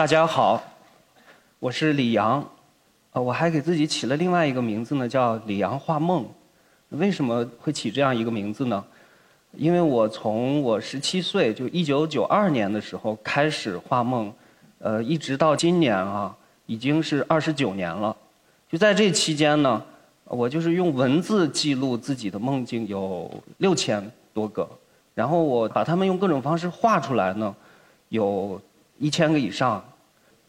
大家好，我是李阳，呃，我还给自己起了另外一个名字呢，叫李阳画梦。为什么会起这样一个名字呢？因为我从我十七岁，就一九九二年的时候开始画梦，呃，一直到今年啊，已经是二十九年了。就在这期间呢，我就是用文字记录自己的梦境有六千多个，然后我把它们用各种方式画出来呢，有一千个以上。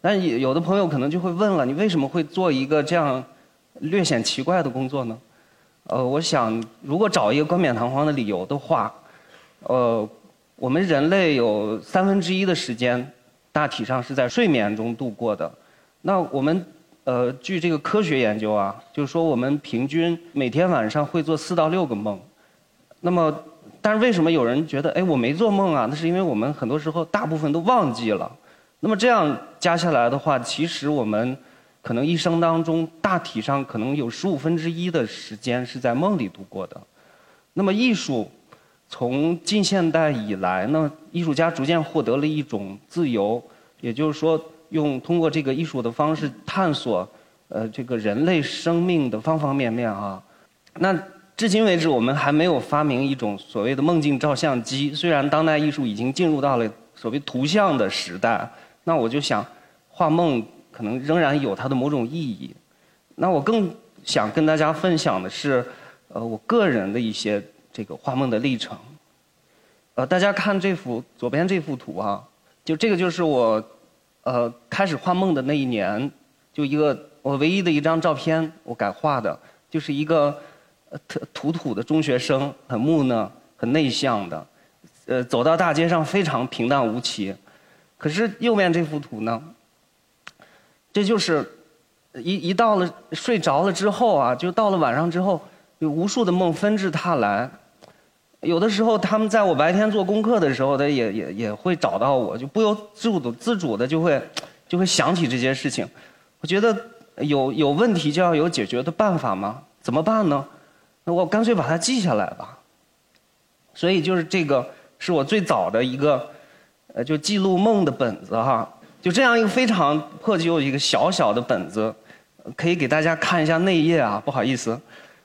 但有的朋友可能就会问了，你为什么会做一个这样略显奇怪的工作呢？呃，我想如果找一个冠冕堂皇的理由的话，呃，我们人类有三分之一的时间大体上是在睡眠中度过的。那我们呃，据这个科学研究啊，就是说我们平均每天晚上会做四到六个梦。那么，但是为什么有人觉得哎我没做梦啊？那是因为我们很多时候大部分都忘记了。那么这样加下来的话，其实我们可能一生当中大体上可能有十五分之一的时间是在梦里度过的。那么艺术从近现代以来呢，艺术家逐渐获得了一种自由，也就是说，用通过这个艺术的方式探索呃这个人类生命的方方面面啊。那至今为止，我们还没有发明一种所谓的梦境照相机。虽然当代艺术已经进入到了所谓图像的时代。那我就想，画梦可能仍然有它的某种意义。那我更想跟大家分享的是，呃，我个人的一些这个画梦的历程。呃，大家看这幅左边这幅图啊，就这个就是我，呃，开始画梦的那一年，就一个我唯一的一张照片，我改画的，就是一个特土土的中学生，很木讷、很内向的，呃，走到大街上非常平淡无奇。可是右面这幅图呢？这就是一一到了睡着了之后啊，就到了晚上之后，有无数的梦纷至沓来。有的时候他们在我白天做功课的时候，他也也也会找到我，就不由自主自主的就会就会想起这些事情。我觉得有有问题就要有解决的办法吗？怎么办呢？那我干脆把它记下来吧。所以就是这个是我最早的一个。呃，就记录梦的本子哈，就这样一个非常破旧一个小小的本子，可以给大家看一下内页啊，不好意思，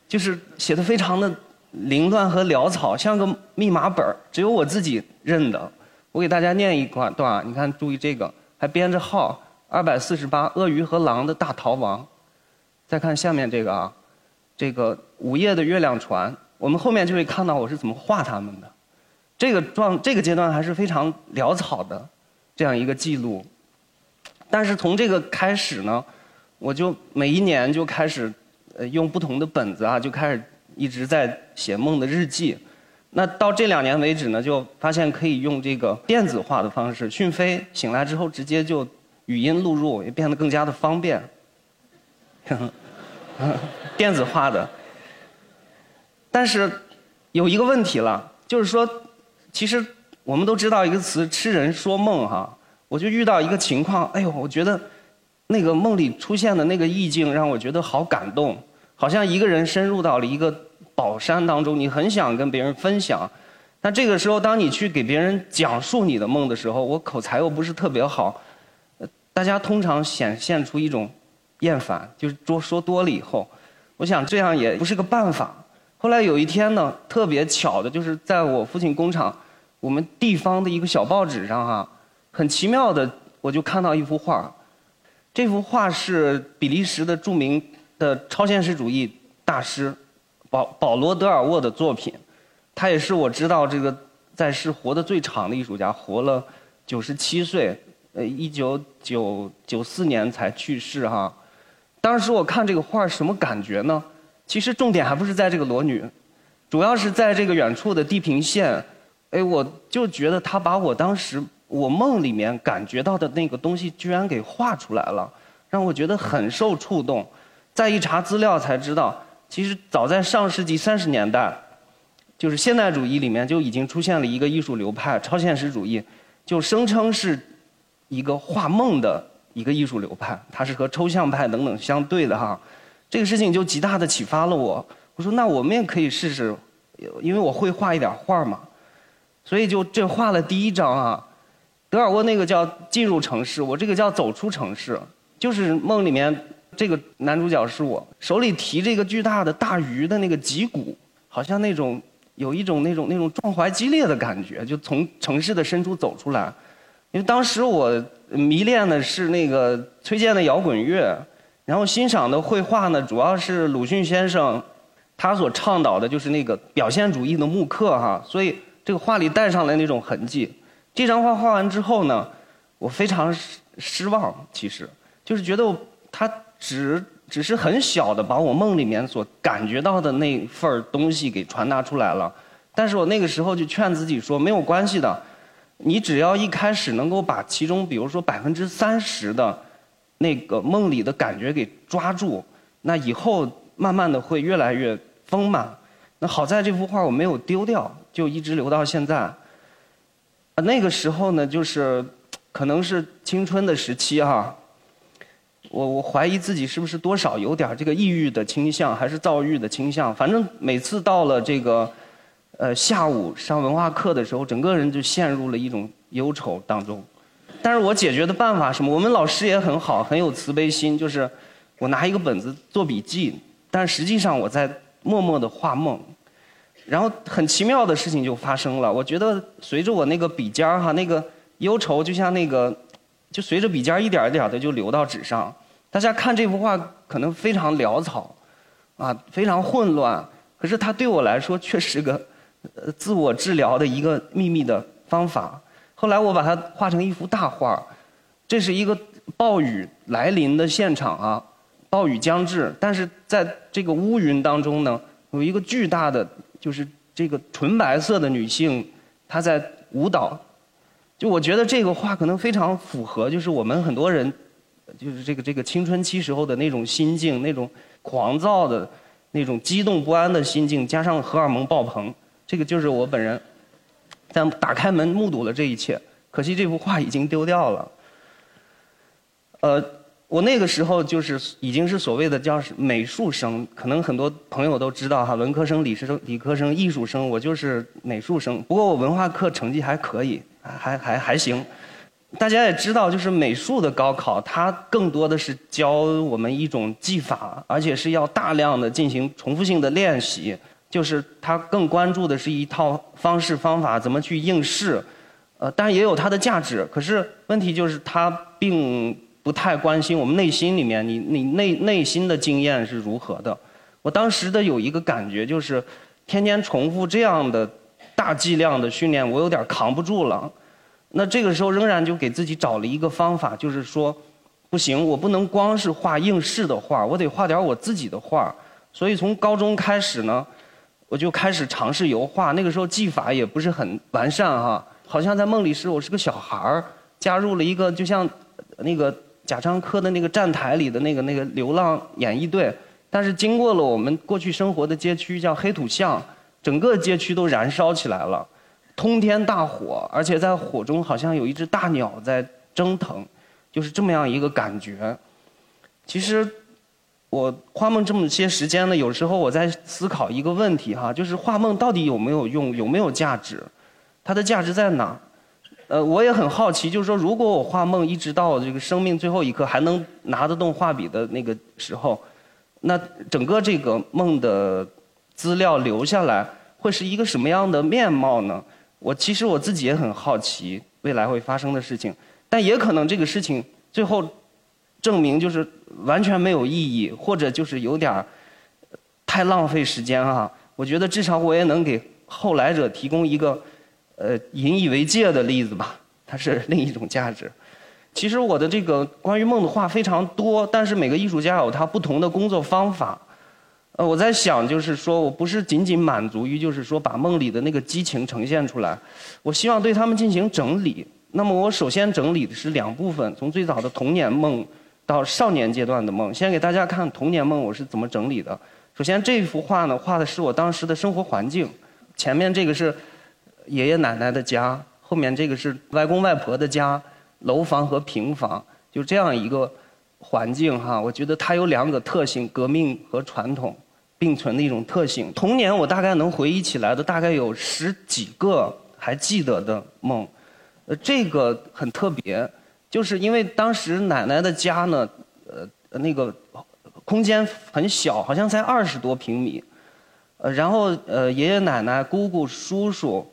就是写的非常的凌乱和潦草，像个密码本只有我自己认的。我给大家念一段段，你看，注意这个，还编着号，二百四十八，鳄鱼和狼的大逃亡。再看下面这个啊，这个午夜的月亮船，我们后面就会看到我是怎么画它们的。这个状这个阶段还是非常潦草的，这样一个记录。但是从这个开始呢，我就每一年就开始呃用不同的本子啊，就开始一直在写梦的日记。那到这两年为止呢，就发现可以用这个电子化的方式，讯飞醒来之后直接就语音录入，也变得更加的方便。电子化的，但是有一个问题了，就是说。其实我们都知道一个词“痴人说梦”哈，我就遇到一个情况，哎呦，我觉得那个梦里出现的那个意境让我觉得好感动，好像一个人深入到了一个宝山当中，你很想跟别人分享，但这个时候当你去给别人讲述你的梦的时候，我口才又不是特别好，大家通常显现出一种厌烦，就是多说多了以后，我想这样也不是个办法。后来有一天呢，特别巧的就是在我父亲工厂。我们地方的一个小报纸上哈，很奇妙的，我就看到一幅画。这幅画是比利时的著名的超现实主义大师保保罗德尔沃的作品。他也是我知道这个在世活得最长的艺术家，活了九十七岁，呃，一九九九四年才去世哈。当时我看这个画什么感觉呢？其实重点还不是在这个裸女，主要是在这个远处的地平线。哎，我就觉得他把我当时我梦里面感觉到的那个东西，居然给画出来了，让我觉得很受触动。再一查资料才知道，其实早在上世纪三十年代，就是现代主义里面就已经出现了一个艺术流派——超现实主义，就声称是一个画梦的一个艺术流派，它是和抽象派等等相对的哈。这个事情就极大的启发了我。我说，那我们也可以试试，因为我会画一点画嘛。所以就这画了第一张啊，德尔沃那个叫进入城市，我这个叫走出城市。就是梦里面这个男主角是我，手里提着一个巨大的大鱼的那个脊骨，好像那种有一种那种那种壮怀激烈的感觉，就从城市的深处走出来。因为当时我迷恋的是那个崔健的摇滚乐，然后欣赏的绘画呢，主要是鲁迅先生他所倡导的就是那个表现主义的木刻哈，所以这个画里带上来那种痕迹。这张画画完之后呢，我非常失失望，其实。就是觉得他只只是很小的把我梦里面所感觉到的那份东西给传达出来了，但是我那个时候就劝自己说没有关系的，你只要一开始能够把其中比如说百分之三十的那个梦里的感觉给抓住，那以后慢慢的会越来越丰满。那好在这幅画我没有丢掉，就一直留到现在。那个时候呢，就是可能是青春的时期哈。我我怀疑自己是不是多少有点这个抑郁的倾向，还是躁郁的倾向？反正每次到了这个，呃下午上文化课的时候，整个人就陷入了一种忧愁当中。但是我解决的办法什么？我们老师也很好，很有慈悲心，就是我拿一个本子做笔记，但实际上我在默默的画梦。然后很奇妙的事情就发生了。我觉得随着我那个笔尖儿哈，那个忧愁就像那个。就随着笔尖一点一点的就流到纸上，大家看这幅画可能非常潦草，啊，非常混乱。可是它对我来说却是个呃自我治疗的一个秘密的方法。后来我把它画成一幅大画，这是一个暴雨来临的现场啊，暴雨将至，但是在这个乌云当中呢，有一个巨大的就是这个纯白色的女性，她在舞蹈。就我觉得这个画可能非常符合，就是我们很多人，就是这个这个青春期时候的那种心境，那种狂躁的、那种激动不安的心境，加上荷尔蒙爆棚，这个就是我本人。在打开门目睹了这一切，可惜这幅画已经丢掉了。呃，我那个时候就是已经是所谓的叫美术生，可能很多朋友都知道哈，文科生、理生、理科生、艺术生，我就是美术生。不过我文化课成绩还可以。还还还行，大家也知道，就是美术的高考，它更多的是教我们一种技法，而且是要大量的进行重复性的练习。就是它更关注的是一套方式方法，怎么去应试。呃，当然也有它的价值，可是问题就是它并不太关心我们内心里面，你你内内心的经验是如何的。我当时的有一个感觉就是，天天重复这样的。大剂量的训练，我有点扛不住了。那这个时候仍然就给自己找了一个方法，就是说，不行，我不能光是画应试的画，我得画点我自己的画。所以从高中开始呢，我就开始尝试油画。那个时候技法也不是很完善哈，好像在梦里是我是个小孩儿，加入了一个就像那个贾樟柯的那个站台里的那个那个流浪演艺队。但是经过了我们过去生活的街区叫黑土巷。整个街区都燃烧起来了，通天大火，而且在火中好像有一只大鸟在蒸腾，就是这么样一个感觉。其实我画梦这么些时间呢，有时候我在思考一个问题哈，就是画梦到底有没有用，有没有价值？它的价值在哪？呃，我也很好奇，就是说，如果我画梦一直到这个生命最后一刻还能拿得动画笔的那个时候，那整个这个梦的。资料留下来会是一个什么样的面貌呢？我其实我自己也很好奇未来会发生的事情，但也可能这个事情最后证明就是完全没有意义，或者就是有点儿太浪费时间啊。我觉得至少我也能给后来者提供一个呃引以为戒的例子吧，它是另一种价值。其实我的这个关于梦的话非常多，但是每个艺术家有他不同的工作方法。呃，我在想，就是说我不是仅仅满足于，就是说把梦里的那个激情呈现出来，我希望对他们进行整理。那么我首先整理的是两部分，从最早的童年梦到少年阶段的梦。先给大家看童年梦我是怎么整理的。首先这幅画呢，画的是我当时的生活环境，前面这个是爷爷奶奶的家，后面这个是外公外婆的家，楼房和平房，就这样一个环境哈。我觉得它有两个特性：革命和传统。并存的一种特性。童年我大概能回忆起来的大概有十几个还记得的梦，呃，这个很特别，就是因为当时奶奶的家呢，呃，那个空间很小，好像才二十多平米，呃，然后呃，爷爷奶奶、姑姑、叔叔，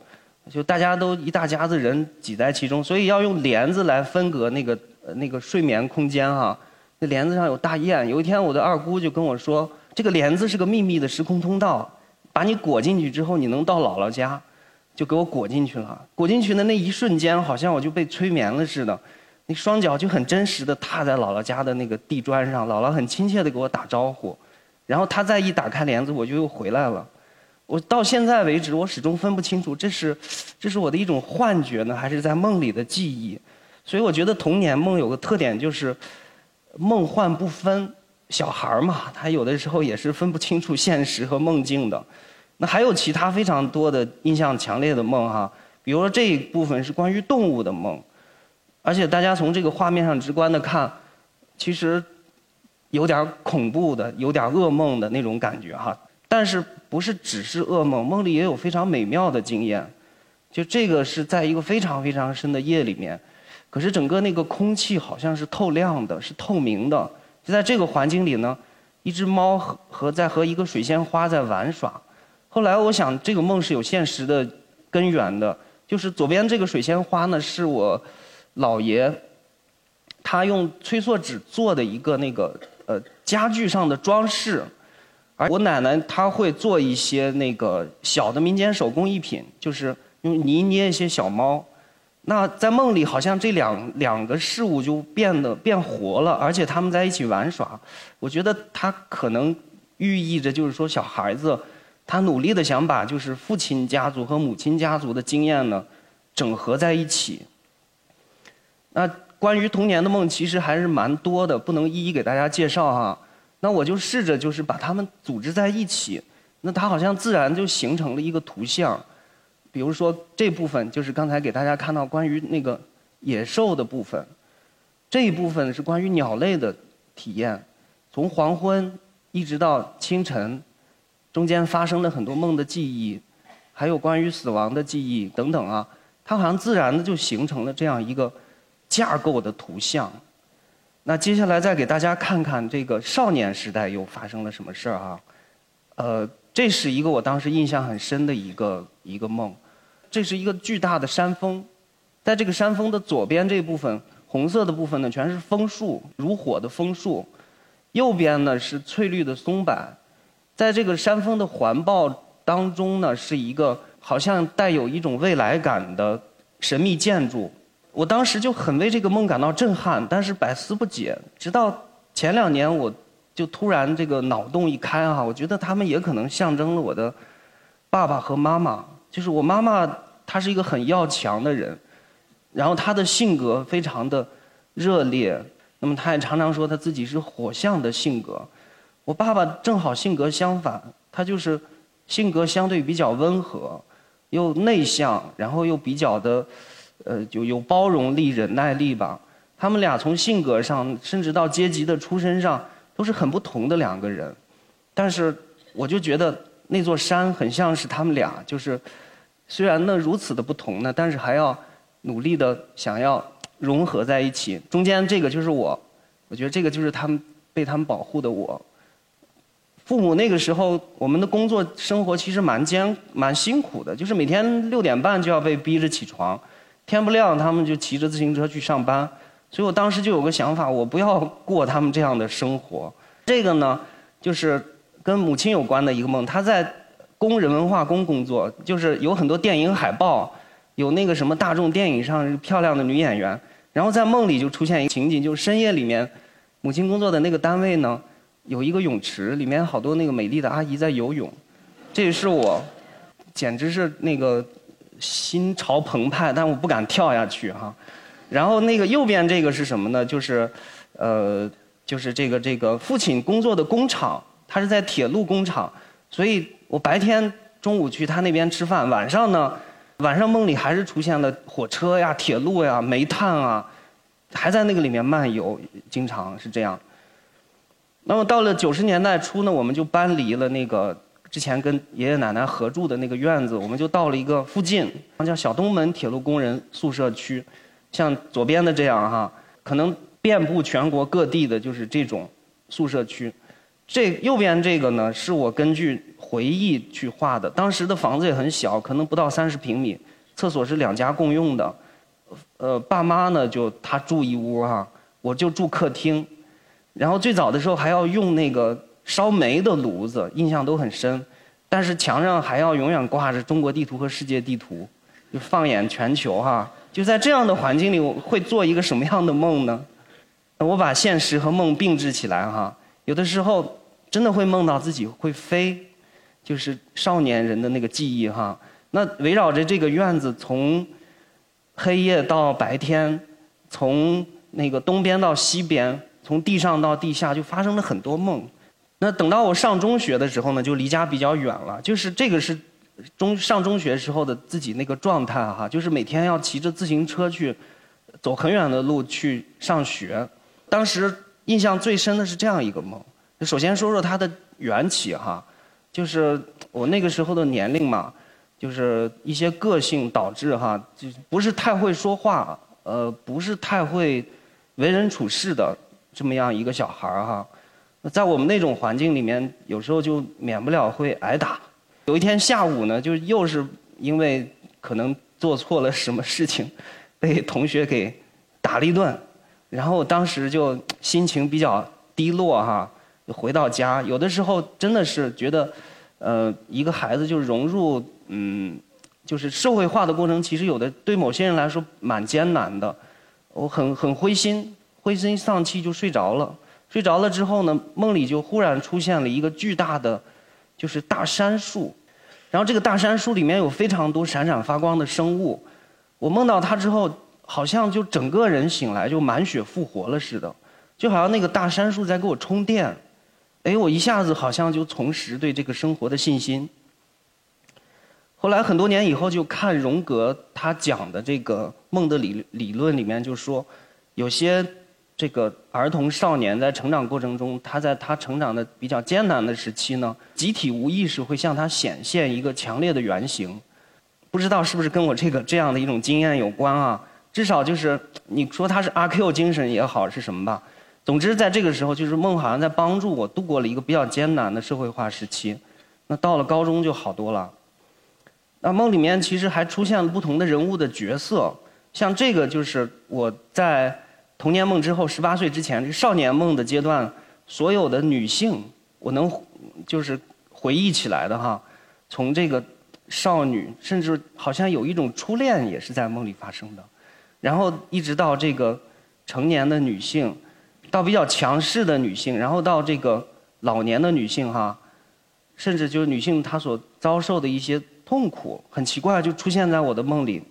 就大家都一大家子人挤在其中，所以要用帘子来分隔那个呃那个睡眠空间哈。那帘子上有大雁，有一天我的二姑就跟我说，这个帘子是个秘密的时空通道。把你裹进去之后，你能到姥姥家，就给我裹进去了。裹进去的那一瞬间，好像我就被催眠了似的，那双脚就很真实的踏在姥姥家的那个地砖上，姥姥很亲切的给我打招呼，然后她再一打开帘子，我就又回来了。我到现在为止，我始终分不清楚这是这是我的一种幻觉呢，还是在梦里的记忆。所以我觉得童年梦有个特点就是梦幻不分。小孩儿嘛，他有的时候也是分不清楚现实和梦境的。那还有其他非常多的印象强烈的梦哈，比如说这一部分是关于动物的梦，而且大家从这个画面上直观的看，其实有点恐怖的，有点噩梦的那种感觉哈。但是不是只是噩梦，梦里也有非常美妙的经验。就这个是在一个非常非常深的夜里面，可是整个那个空气好像是透亮的，是透明的。就在这个环境里呢，一只猫和和在和一个水仙花在玩耍。后来我想，这个梦是有现实的根源的。就是左边这个水仙花呢，是我姥爷他用催塑纸做的一个那个呃家具上的装饰，而我奶奶她会做一些那个小的民间手工艺品，就是用泥捏一些小猫。那在梦里，好像这两两个事物就变得变活了，而且他们在一起玩耍。我觉得他可能寓意着，就是说小孩子他努力的想把就是父亲家族和母亲家族的经验呢整合在一起。那关于童年的梦，其实还是蛮多的，不能一一给大家介绍哈。那我就试着就是把它们组织在一起，那它好像自然就形成了一个图像。比如说这部分就是刚才给大家看到关于那个野兽的部分，这一部分是关于鸟类的体验，从黄昏一直到清晨，中间发生了很多梦的记忆，还有关于死亡的记忆等等啊，它好像自然的就形成了这样一个架构的图像。那接下来再给大家看看这个少年时代又发生了什么事儿啊？呃，这是一个我当时印象很深的一个一个梦。这是一个巨大的山峰，在这个山峰的左边这部分，红色的部分呢，全是枫树，如火的枫树；右边呢是翠绿的松柏。在这个山峰的环抱当中呢，是一个好像带有一种未来感的神秘建筑。我当时就很为这个梦感到震撼，但是百思不解。直到前两年，我就突然这个脑洞一开哈，我觉得他们也可能象征了我的爸爸和妈妈。就是我妈妈，她是一个很要强的人，然后她的性格非常的热烈，那么她也常常说她自己是火象的性格。我爸爸正好性格相反，他就是性格相对比较温和，又内向，然后又比较的，呃，就有包容力、忍耐力吧。他们俩从性格上，甚至到阶级的出身上，都是很不同的两个人。但是我就觉得那座山很像是他们俩，就是。虽然呢如此的不同呢，但是还要努力的想要融合在一起。中间这个就是我，我觉得这个就是他们被他们保护的我。父母那个时候，我们的工作生活其实蛮艰蛮辛苦的，就是每天六点半就要被逼着起床，天不亮他们就骑着自行车去上班。所以我当时就有个想法，我不要过他们这样的生活。这个呢，就是跟母亲有关的一个梦，她在。工人文化宫工作，就是有很多电影海报，有那个什么大众电影上漂亮的女演员，然后在梦里就出现一个情景，就是深夜里面，母亲工作的那个单位呢，有一个泳池，里面好多那个美丽的阿姨在游泳，这也是我，简直是那个心潮澎湃，但我不敢跳下去哈。然后那个右边这个是什么呢？就是，呃，就是这个这个父亲工作的工厂，他是在铁路工厂，所以。我白天中午去他那边吃饭，晚上呢，晚上梦里还是出现了火车呀、铁路呀、煤炭啊，还在那个里面漫游，经常是这样。那么到了九十年代初呢，我们就搬离了那个之前跟爷爷奶奶合住的那个院子，我们就到了一个附近，叫小东门铁路工人宿舍区，像左边的这样哈，可能遍布全国各地的就是这种宿舍区。这右边这个呢，是我根据回忆去画的。当时的房子也很小，可能不到三十平米，厕所是两家共用的。呃，爸妈呢就他住一屋哈，我就住客厅。然后最早的时候还要用那个。烧煤的炉子印象都很深，但是墙上还要永远挂着中国地图和世界地图，就放眼全球哈。就在这样的环境里，我会做一个什么样的梦呢？我把现实和梦并置起来哈，有的时候真的会梦到自己会飞，就是少年人的那个记忆哈。那围绕着这个院子，从黑夜到白天，从那个东边到西边，从地上到地下，就发生了很多梦。那等到我上中学的时候呢，就离家比较远了。就是这个是中上中学时候的自己那个状态哈，就是每天要骑着自行车去走很远的路去上学。当时印象最深的是这样一个梦。首先说说它的缘起哈，就是我那个时候的年龄嘛，就是一些个性导致哈，就不是太会说话，呃，不是太会为人处事的这么样一个小孩儿哈。在我们那种环境里面，有时候就免不了会挨打。有一天下午呢，就又是因为可能做错了什么事情，被同学给打了一顿。然后当时就心情比较低落哈，回到家，有的时候真的是觉得，呃，一个孩子就融入嗯，就是社会化的过程，其实有的对某些人来说蛮艰难的。我很很灰心，灰心丧气就睡着了。睡着了之后呢，梦里就忽然出现了一个巨大的，就是大杉树，然后这个大杉树里面有非常多闪闪发光的生物。我梦到它之后，好像就整个人醒来就满血复活了似的，就好像那个大杉树在给我充电。哎，我一下子好像就重拾对这个生活的信心。后来很多年以后就看荣格他讲的这个梦的理理论里面就说，有些。这个儿童少年在成长过程中，他在他成长的比较艰难的时期呢，集体无意识会向他显现一个强烈的原型，不知道是不是跟我这个这样的一种经验有关啊？至少就是你说他是阿 Q 精神也好是什么吧，总之在这个时候，就是梦好像在帮助我度过了一个比较艰难的社会化时期。那到了高中就好多了。那梦里面其实还出现了不同的人物的角色，像这个就是我在。童年梦之后，十八岁之前，这少年梦的阶段，所有的女性，我能就是回忆起来的哈，从这个少女，甚至好像有一种初恋也是在梦里发生的，然后一直到这个成年的女性，到比较强势的女性，然后到这个老年的女性哈，甚至就是女性她所遭受的一些痛苦，很奇怪就出现在我的梦里，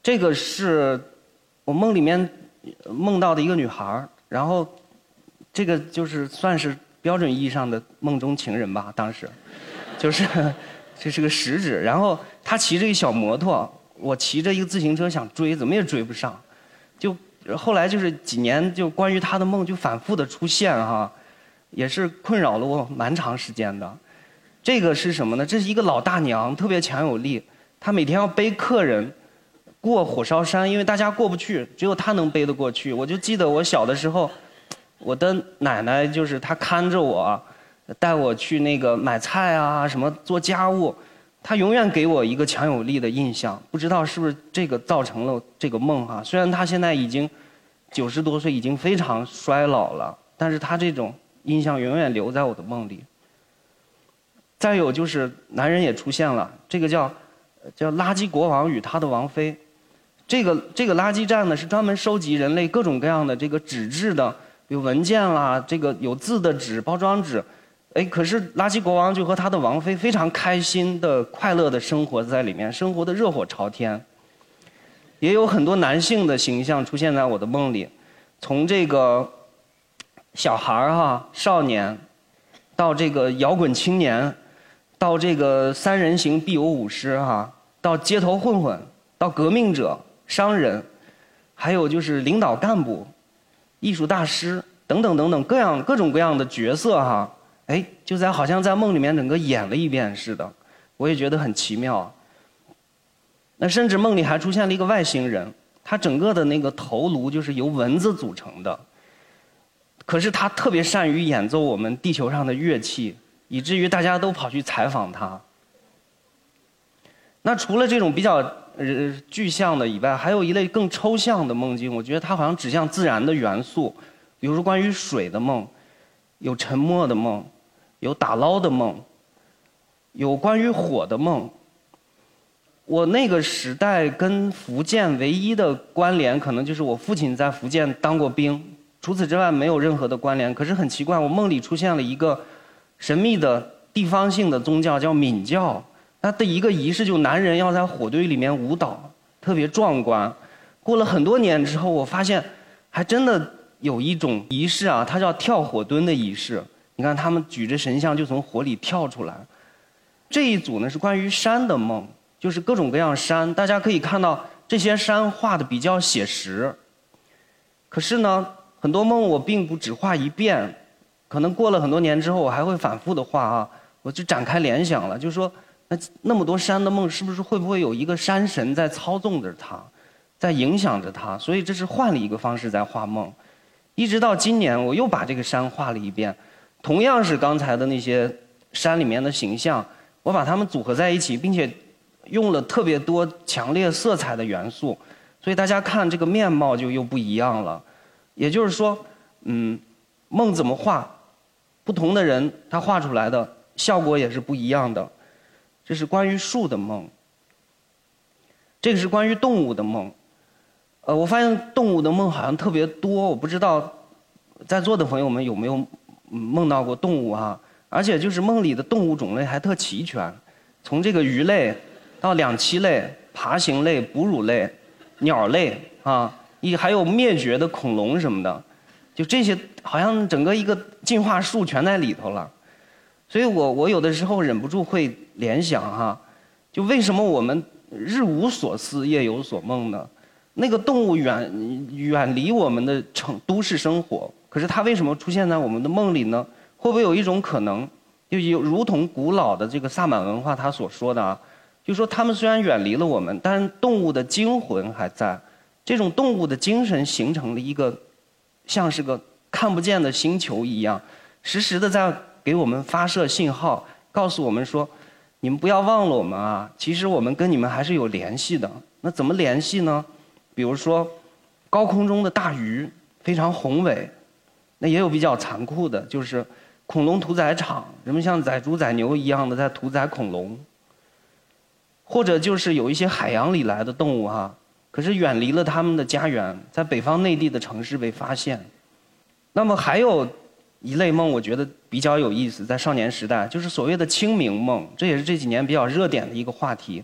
这个是我梦里面。梦到的一个女孩然后这个就是算是标准意义上的梦中情人吧。当时就是 这是个食指，然后她骑着一小摩托，我骑着一个自行车想追，怎么也追不上。就后来就是几年，就关于她的梦就反复的出现哈，也是困扰了我蛮长时间的。这个是什么呢？这是一个老大娘，特别强有力，她每天要背客人。过火烧山，因为大家过不去，只有他能背得过去。我就记得我小的时候，我的奶奶就是她看着我，带我去那个买菜啊，什么做家务，她永远给我一个强有力的印象。不知道是不是这个造成了这个梦哈？虽然她现在已经九十多岁，已经非常衰老了，但是她这种印象永远留在我的梦里。再有就是男人也出现了，这个叫叫垃圾国王与他的王妃。这个这个垃圾站呢，是专门收集人类各种各样的这个纸质的，比如文件啦，这个有字的纸、包装纸。哎，可是垃圾国王就和他的王妃非常开心的、快乐的生活在里面，生活的热火朝天。也有很多男性的形象出现在我的梦里，从这个小孩儿哈、少年，到这个摇滚青年，到这个三人行必有舞狮哈，到街头混混，到革命者。商人，还有就是领导干部、艺术大师等等等等各样各种各样的角色哈，哎，就在好像在梦里面整个演了一遍似的，我也觉得很奇妙。那甚至梦里还出现了一个外星人，他整个的那个头颅就是由蚊子组成的，可是他特别善于演奏我们地球上的乐器，以至于大家都跑去采访他。那除了这种比较呃具象的以外，还有一类更抽象的梦境，我觉得它好像指向自然的元素，比如说关于水的梦，有沉默的梦，有打捞的梦，有关于火的梦。我那个时代跟福建唯一的关联，可能就是我父亲在福建当过兵，除此之外没有任何的关联。可是很奇怪，我梦里出现了一个神秘的地方性的宗教，叫闽教。他的一个仪式，就男人要在火堆里面舞蹈，特别壮观。过了很多年之后，我发现还真的有一种仪式啊，它叫跳火墩的仪式。你看，他们举着神像就从火里跳出来。这一组呢是关于山的梦，就是各种各样山。大家可以看到这些山画的比较写实。可是呢，很多梦我并不只画一遍，可能过了很多年之后，我还会反复的画啊。我就展开联想了，就是说。那那么多山的梦，是不是会不会有一个山神在操纵着他，在影响着他？所以这是换了一个方式在画梦。一直到今年，我又把这个山画了一遍，同样是刚才的那些山里面的形象，我把它们组合在一起，并且用了特别多强烈色彩的元素，所以大家看这个面貌就又不一样了。也就是说，嗯，梦怎么画，不同的人他画出来的效果也是不一样的。这是关于树的梦，这个是关于动物的梦。呃，我发现动物的梦好像特别多，我不知道在座的朋友们有没有梦到过动物哈？而且就是梦里的动物种类还特齐全，从这个鱼类到两栖类、爬行类、哺乳类、鸟类啊，一还有灭绝的恐龙什么的，就这些好像整个一个进化树全在里头了。所以我我有的时候忍不住会联想哈，就为什么我们日无所思夜有所梦呢？那个动物远远离我们的城都市生活，可是它为什么出现在我们的梦里呢？会不会有一种可能，就有如同古老的这个萨满文化他所说的啊，就说他们虽然远离了我们，但是动物的精魂还在，这种动物的精神形成了一个像是个看不见的星球一样，时时的在。给我们发射信号，告诉我们说：“你们不要忘了我们啊！其实我们跟你们还是有联系的。那怎么联系呢？比如说，高空中的大鱼非常宏伟，那也有比较残酷的，就是恐龙屠宰场，人们像宰猪宰牛一样的在屠宰恐龙。或者就是有一些海洋里来的动物哈，可是远离了他们的家园，在北方内地的城市被发现。那么还有。一类梦，我觉得比较有意思，在少年时代，就是所谓的清明梦，这也是这几年比较热点的一个话题。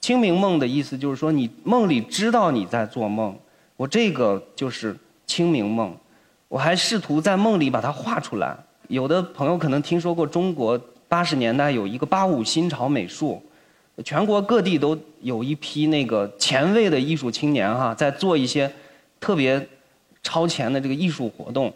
清明梦的意思就是说，你梦里知道你在做梦，我这个就是清明梦。我还试图在梦里把它画出来。有的朋友可能听说过中国八十年代有一个八五新潮美术，全国各地都有一批那个前卫的艺术青年哈，在做一些特别超前的这个艺术活动。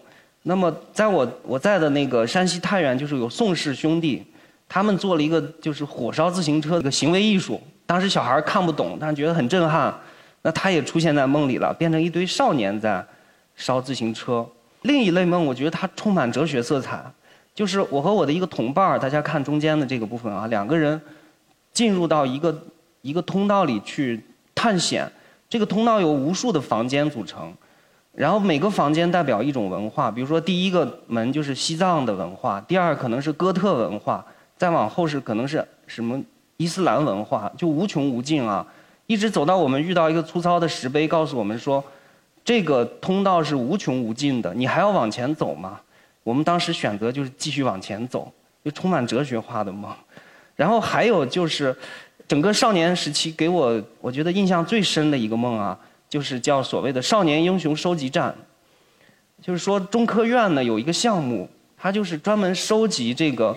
那么，在我我在的那个山西太原，就是有宋氏兄弟，他们做了一个就是火烧自行车的一个行为艺术。当时小孩看不懂，但觉得很震撼。那他也出现在梦里了，变成一堆少年在烧自行车。另一类梦，我觉得它充满哲学色彩，就是我和我的一个同伴儿大家看中间的这个部分啊，两个人进入到一个一个通道里去探险。这个通道由无数的房间组成。然后每个房间代表一种文化，比如说第一个门就是西藏的文化，第二可能是哥特文化，再往后是可能是什么伊斯兰文化，就无穷无尽啊，一直走到我们遇到一个粗糙的石碑，告诉我们说，这个通道是无穷无尽的，你还要往前走吗？我们当时选择就是继续往前走，就充满哲学化的梦。然后还有就是，整个少年时期给我我觉得印象最深的一个梦啊。就是叫所谓的少年英雄收集站，就是说中科院呢有一个项目，它就是专门收集这个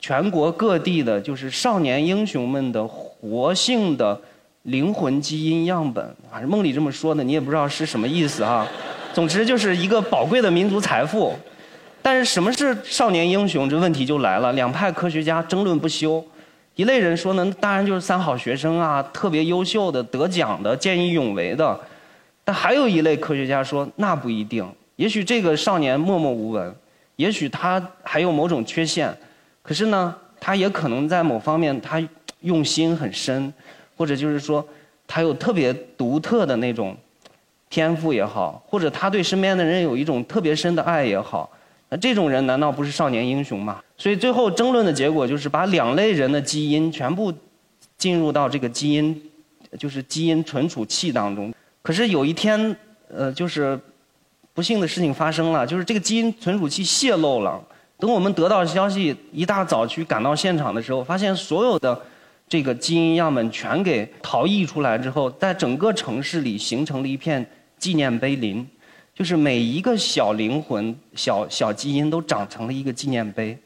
全国各地的，就是少年英雄们的活性的灵魂基因样本。反正梦里这么说的，你也不知道是什么意思啊。总之就是一个宝贵的民族财富。但是什么是少年英雄？这问题就来了，两派科学家争论不休。一类人说呢，当然就是三好学生啊，特别优秀的、得奖的、见义勇为的。但还有一类科学家说，那不一定。也许这个少年默默无闻，也许他还有某种缺陷，可是呢，他也可能在某方面他用心很深，或者就是说他有特别独特的那种天赋也好，或者他对身边的人有一种特别深的爱也好。这种人难道不是少年英雄吗？所以最后争论的结果就是把两类人的基因全部进入到这个基因，就是基因存储器当中。可是有一天，呃，就是不幸的事情发生了，就是这个基因存储器泄露了。等我们得到消息，一大早去赶到现场的时候，发现所有的这个基因样本全给逃逸出来之后，在整个城市里形成了一片纪念碑林。就是每一个小灵魂、小小基因都长成了一个纪念碑。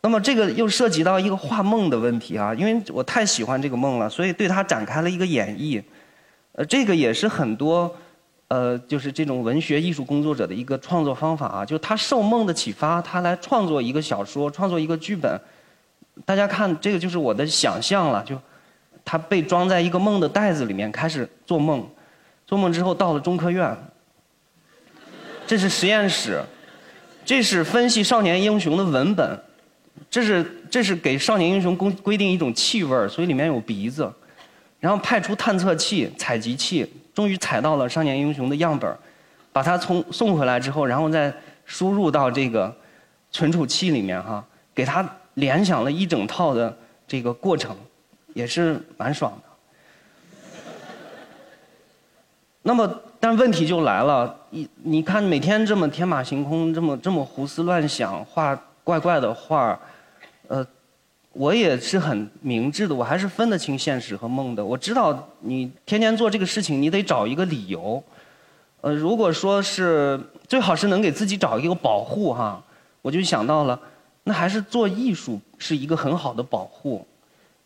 那么这个又涉及到一个画梦的问题啊，因为我太喜欢这个梦了，所以对它展开了一个演绎。呃，这个也是很多呃，就是这种文学艺术工作者的一个创作方法啊，就是他受梦的启发，他来创作一个小说，创作一个剧本。大家看，这个就是我的想象了，就他被装在一个梦的袋子里面，开始做梦，做梦之后到了中科院。这是实验室，这是分析少年英雄的文本，这是这是给少年英雄规规定一种气味所以里面有鼻子，然后派出探测器、采集器，终于采到了少年英雄的样本把它从送回来之后，然后再输入到这个存储器里面哈，给他联想了一整套的这个过程，也是蛮爽的。那么。但问题就来了，你你看每天这么天马行空，这么这么胡思乱想，画怪怪的画，呃，我也是很明智的，我还是分得清现实和梦的。我知道你天天做这个事情，你得找一个理由。呃，如果说是最好是能给自己找一个保护哈，我就想到了，那还是做艺术是一个很好的保护。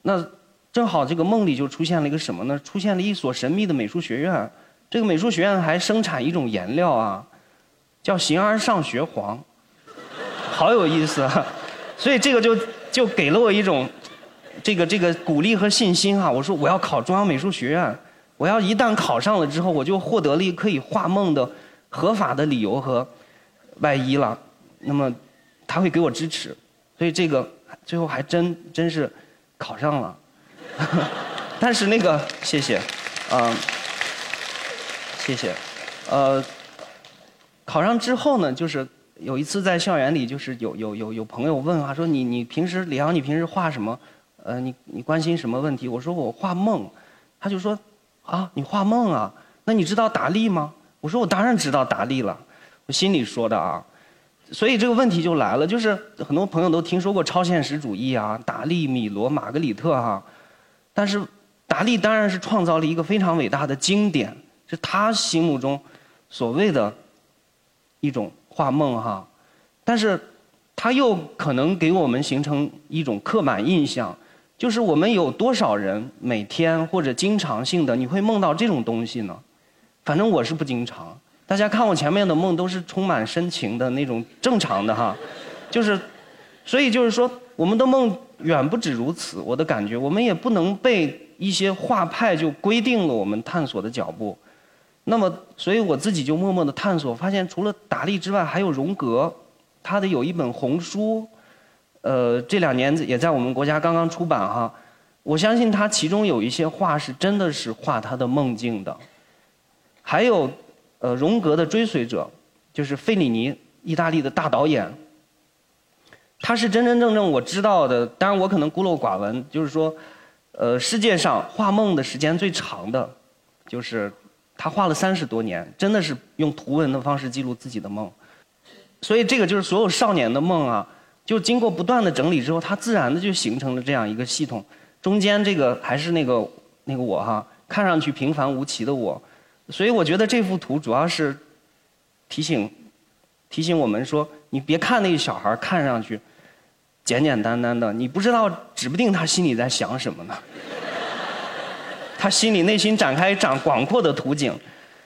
那正好这个梦里就出现了一个什么呢？出现了一所神秘的美术学院。这个美术学院还生产一种颜料啊，叫形而上学黄，好有意思啊！所以这个就就给了我一种这个这个鼓励和信心啊！我说我要考中央美术学院，我要一旦考上了之后，我就获得了可以画梦的合法的理由和外衣了。那么他会给我支持，所以这个最后还真真是考上了。但是那个谢谢，嗯。谢谢，呃，考上之后呢，就是有一次在校园里，就是有有有有朋友问啊，说你你平时李阳，你平时画什么？呃，你你关心什么问题？我说我画梦，他就说啊，你画梦啊？那你知道达利吗？我说我当然知道达利了，我心里说的啊。所以这个问题就来了，就是很多朋友都听说过超现实主义啊，达利、米罗、玛格里特哈，但是达利当然是创造了一个非常伟大的经典。是他心目中所谓的一种画梦哈，但是他又可能给我们形成一种刻板印象，就是我们有多少人每天或者经常性的你会梦到这种东西呢？反正我是不经常。大家看我前面的梦都是充满深情的那种正常的哈，就是，所以就是说我们的梦远不止如此。我的感觉，我们也不能被一些画派就规定了我们探索的脚步。那么，所以我自己就默默的探索，发现除了达利之外，还有荣格，他的有一本红书，呃，这两年也在我们国家刚刚出版哈。我相信他其中有一些画是真的是画他的梦境的。还有，呃，荣格的追随者，就是费里尼，意大利的大导演，他是真真正正我知道的，当然我可能孤陋寡闻，就是说，呃，世界上画梦的时间最长的，就是。他画了三十多年，真的是用图文的方式记录自己的梦，所以这个就是所有少年的梦啊，就经过不断的整理之后，他自然的就形成了这样一个系统。中间这个还是那个那个我哈，看上去平凡无奇的我，所以我觉得这幅图主要是提醒提醒我们说，你别看那个小孩看上去简简单单的，你不知道，指不定他心里在想什么呢。他心里内心展开展广阔的图景，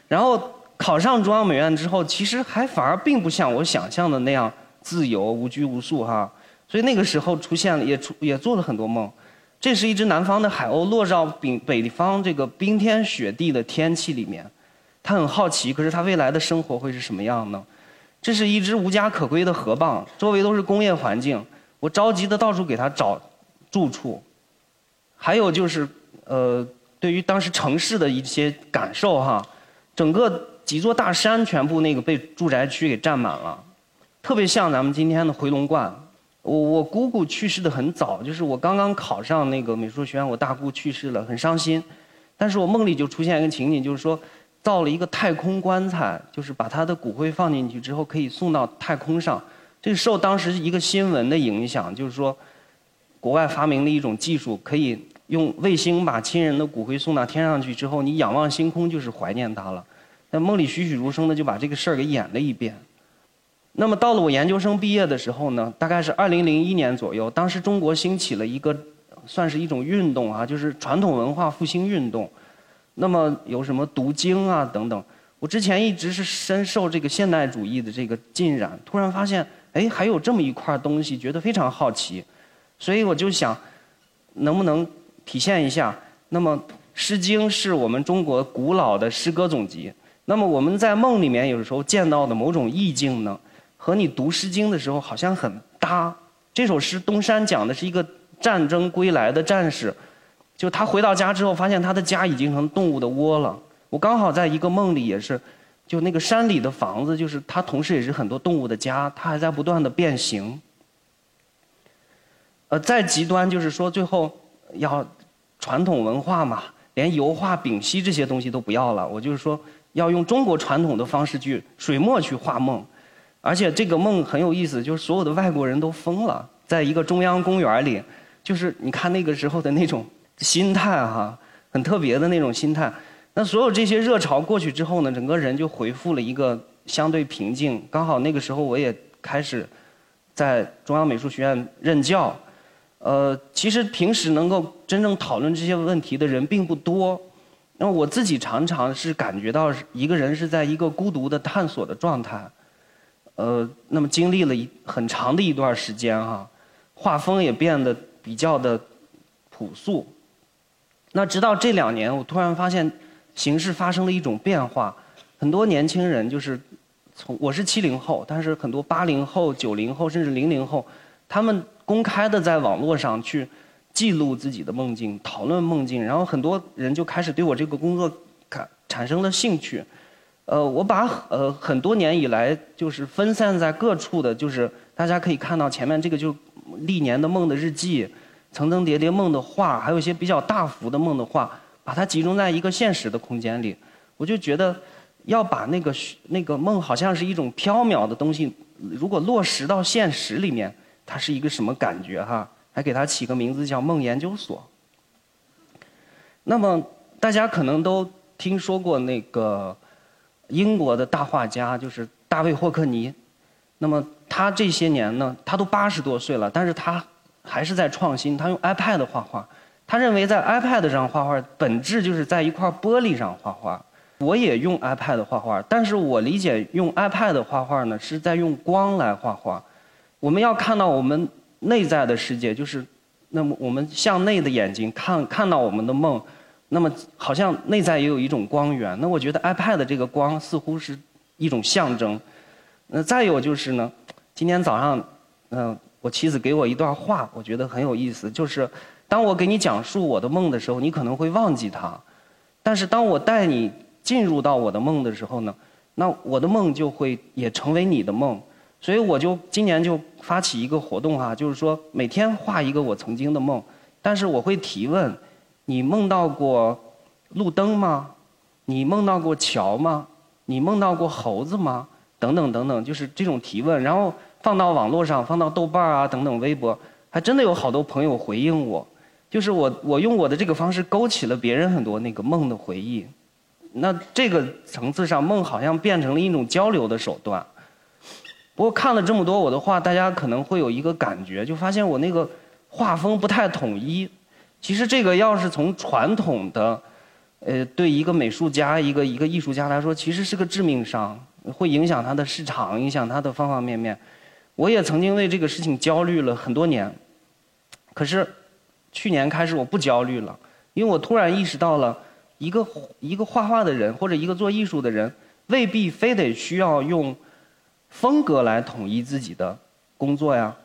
然后考上中央美院之后，其实还反而并不像我想象的那样自由、无拘无束哈。所以那个时候出现了，也出也做了很多梦。这是一只南方的海鸥落到北北方这个冰天雪地的天气里面，它很好奇，可是它未来的生活会是什么样呢？这是一只无家可归的河蚌，周围都是工业环境，我着急的到处给它找住处。还有就是，呃，对于当时城市的一些感受哈，整个几座大山全部那个被住宅区给占满了，特别像咱们今天的回龙观。我我姑姑去世的很早，就是我刚刚考上那个美术学院，我大姑去世了，很伤心。但是我梦里就出现一个情景，就是说。造了一个太空棺材，就是把他的骨灰放进去之后，可以送到太空上。这受当时一个新闻的影响，就是说，国外发明了一种技术，可以用卫星把亲人的骨灰送到天上去之后，你仰望星空就是怀念他了。在梦里栩栩如生的就把这个事儿给演了一遍。那么到了我研究生毕业的时候呢，大概是二零零一年左右，当时中国兴起了一个，算是一种运动啊，就是传统文化复兴运动。那么有什么读经啊等等？我之前一直是深受这个现代主义的这个浸染，突然发现，哎，还有这么一块东西，觉得非常好奇，所以我就想，能不能体现一下？那么《诗经》是我们中国古老的诗歌总集，那么我们在梦里面有时候见到的某种意境呢，和你读《诗经》的时候好像很搭。这首诗《东山》讲的是一个战争归来的战士。就他回到家之后，发现他的家已经成动物的窝了。我刚好在一个梦里，也是，就那个山里的房子，就是它同时也是很多动物的家，它还在不断的变形。呃，再极端就是说，最后要传统文化嘛，连油画、丙烯这些东西都不要了。我就是说，要用中国传统的方式去水墨去画梦，而且这个梦很有意思，就是所有的外国人都疯了，在一个中央公园里，就是你看那个时候的那种。心态哈，很特别的那种心态。那所有这些热潮过去之后呢，整个人就恢复了一个相对平静。刚好那个时候我也开始在中央美术学院任教。呃，其实平时能够真正讨论这些问题的人并不多。那我自己常常是感觉到一个人是在一个孤独的探索的状态。呃，那么经历了一很长的一段时间哈，画风也变得比较的朴素。那直到这两年，我突然发现，形势发生了一种变化。很多年轻人就是从我是七零后，但是很多八零后、九零后甚至零零后，他们公开的在网络上去记录自己的梦境，讨论梦境，然后很多人就开始对我这个工作产产生了兴趣。呃，我把呃很多年以来就是分散在各处的，就是大家可以看到前面这个就历年的梦的日记。层层叠叠梦的画，还有一些比较大幅的梦的画，把它集中在一个现实的空间里，我就觉得要把那个那个梦好像是一种缥缈的东西，如果落实到现实里面，它是一个什么感觉哈？还给它起个名字叫梦研究所。那么大家可能都听说过那个英国的大画家，就是大卫霍克尼。那么他这些年呢，他都八十多岁了，但是他。还是在创新，他用 iPad 画画。他认为在 iPad 上画画，本质就是在一块玻璃上画画。我也用 iPad 画画，但是我理解用 iPad 画画呢，是在用光来画画。我们要看到我们内在的世界，就是那么我们向内的眼睛看看到我们的梦，那么好像内在也有一种光源。那我觉得 iPad 这个光似乎是一种象征。那再有就是呢，今天早上，嗯。我妻子给我一段话，我觉得很有意思。就是当我给你讲述我的梦的时候，你可能会忘记它；但是当我带你进入到我的梦的时候呢，那我的梦就会也成为你的梦。所以我就今年就发起一个活动哈，就是说每天画一个我曾经的梦，但是我会提问：你梦到过路灯吗？你梦到过桥吗？你梦到过猴子吗？等等等等，就是这种提问，然后。放到网络上，放到豆瓣啊等等微博，还真的有好多朋友回应我，就是我我用我的这个方式勾起了别人很多那个梦的回忆，那这个层次上梦好像变成了一种交流的手段。不过看了这么多我的画，大家可能会有一个感觉，就发现我那个画风不太统一。其实这个要是从传统的，呃，对一个美术家、一个一个艺术家来说，其实是个致命伤，会影响他的市场，影响他的方方面面。我也曾经为这个事情焦虑了很多年，可是去年开始我不焦虑了，因为我突然意识到了，一个一个画画的人或者一个做艺术的人，未必非得需要用风格来统一自己的工作呀。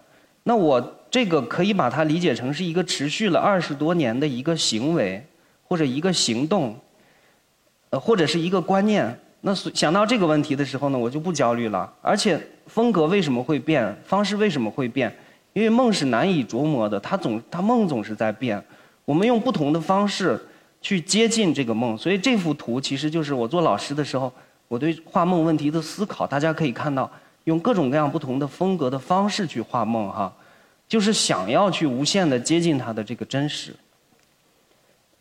那我这个可以把它理解成是一个持续了二十多年的一个行为，或者一个行动，呃，或者是一个观念。那想到这个问题的时候呢，我就不焦虑了。而且风格为什么会变，方式为什么会变？因为梦是难以琢磨的，它总它梦总是在变。我们用不同的方式去接近这个梦，所以这幅图其实就是我做老师的时候，我对画梦问题的思考。大家可以看到。用各种各样不同的风格的方式去画梦，哈，就是想要去无限的接近它的这个真实。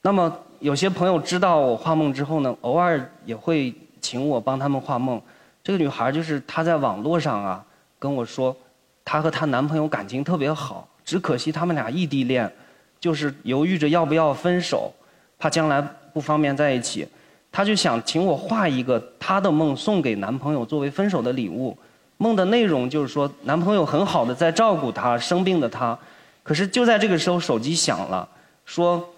那么有些朋友知道我画梦之后呢，偶尔也会请我帮他们画梦。这个女孩就是她在网络上啊跟我说，她和她男朋友感情特别好，只可惜他们俩异地恋，就是犹豫着要不要分手，怕将来不方便在一起，她就想请我画一个她的梦送给男朋友作为分手的礼物。梦的内容就是说，男朋友很好的在照顾她生病的她，可是就在这个时候手机响了，说，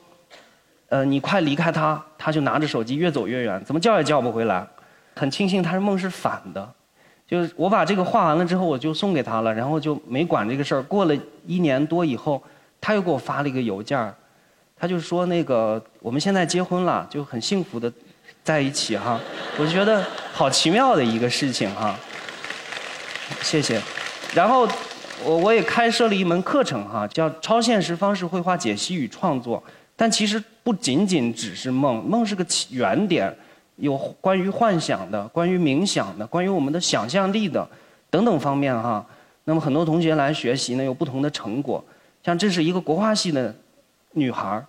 呃，你快离开他，他就拿着手机越走越远，怎么叫也叫不回来。很庆幸他是梦是反的，就是我把这个画完了之后，我就送给他了，然后就没管这个事儿。过了一年多以后，他又给我发了一个邮件儿他就说那个我们现在结婚了，就很幸福的在一起哈。我觉得好奇妙的一个事情哈。谢谢，然后我我也开设了一门课程哈，叫超现实方式绘画解析与创作。但其实不仅仅只是梦，梦是个起源点，有关于幻想的、关于冥想的、关于我们的想象力的等等方面哈。那么很多同学来学习呢，有不同的成果。像这是一个国画系的女孩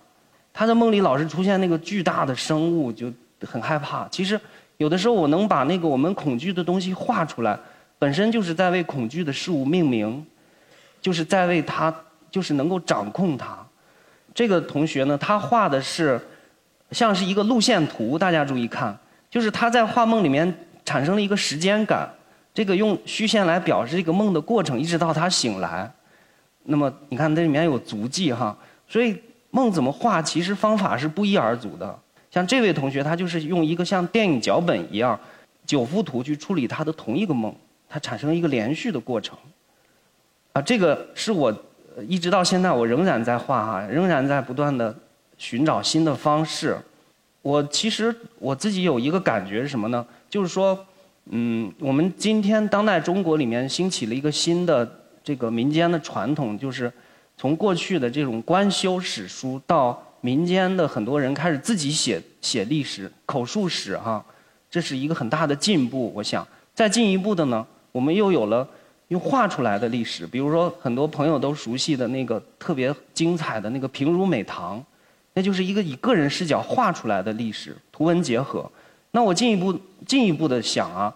她在梦里老是出现那个巨大的生物，就很害怕。其实有的时候我能把那个我们恐惧的东西画出来。本身就是在为恐惧的事物命名，就是在为它，就是能够掌控它。这个同学呢，他画的是像是一个路线图，大家注意看，就是他在画梦里面产生了一个时间感，这个用虚线来表示这个梦的过程，一直到他醒来。那么你看这里面有足迹哈，所以梦怎么画，其实方法是不一而足的。像这位同学，他就是用一个像电影脚本一样九幅图去处理他的同一个梦。他产生一个连续的过程，啊，这个是我一直到现在我仍然在画哈，仍然在不断的寻找新的方式。我其实我自己有一个感觉是什么呢？就是说，嗯，我们今天当代中国里面兴起了一个新的这个民间的传统，就是从过去的这种官修史书到民间的很多人开始自己写写历史口述史哈，这是一个很大的进步。我想再进一步的呢。我们又有了用画出来的历史，比如说很多朋友都熟悉的那个特别精彩的那个平如美堂，那就是一个以个人视角画出来的历史，图文结合。那我进一步进一步的想啊，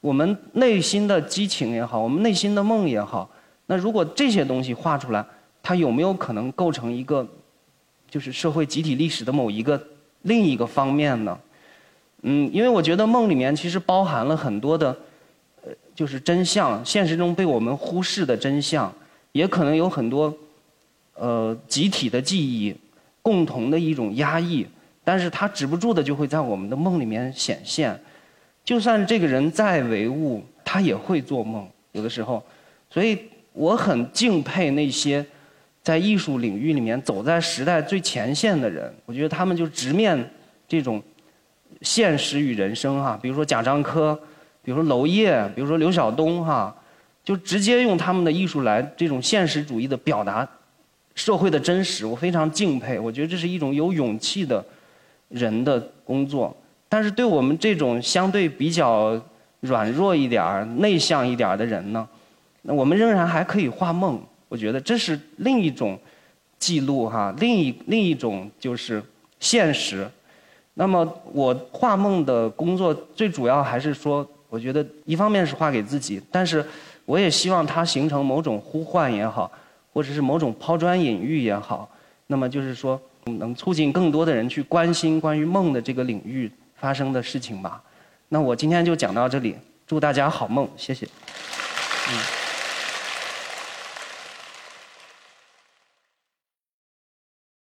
我们内心的激情也好，我们内心的梦也好，那如果这些东西画出来，它有没有可能构成一个就是社会集体历史的某一个另一个方面呢？嗯，因为我觉得梦里面其实包含了很多的。呃就是真相，现实中被我们忽视的真相，也可能有很多，呃，集体的记忆，共同的一种压抑，但是它止不住的就会在我们的梦里面显现。就算这个人再唯物，他也会做梦，有的时候。所以我很敬佩那些在艺术领域里面走在时代最前线的人，我觉得他们就直面这种现实与人生哈，比如说贾樟柯。比如说娄烨，比如说刘晓东，哈，就直接用他们的艺术来这种现实主义的表达社会的真实，我非常敬佩。我觉得这是一种有勇气的人的工作。但是对我们这种相对比较软弱一点、内向一点的人呢，那我们仍然还可以画梦。我觉得这是另一种记录，哈，另一另一种就是现实。那么我画梦的工作最主要还是说。我觉得一方面是画给自己，但是我也希望它形成某种呼唤也好，或者是某种抛砖引玉也好，那么就是说能促进更多的人去关心关于梦的这个领域发生的事情吧。那我今天就讲到这里，祝大家好梦，谢谢。嗯。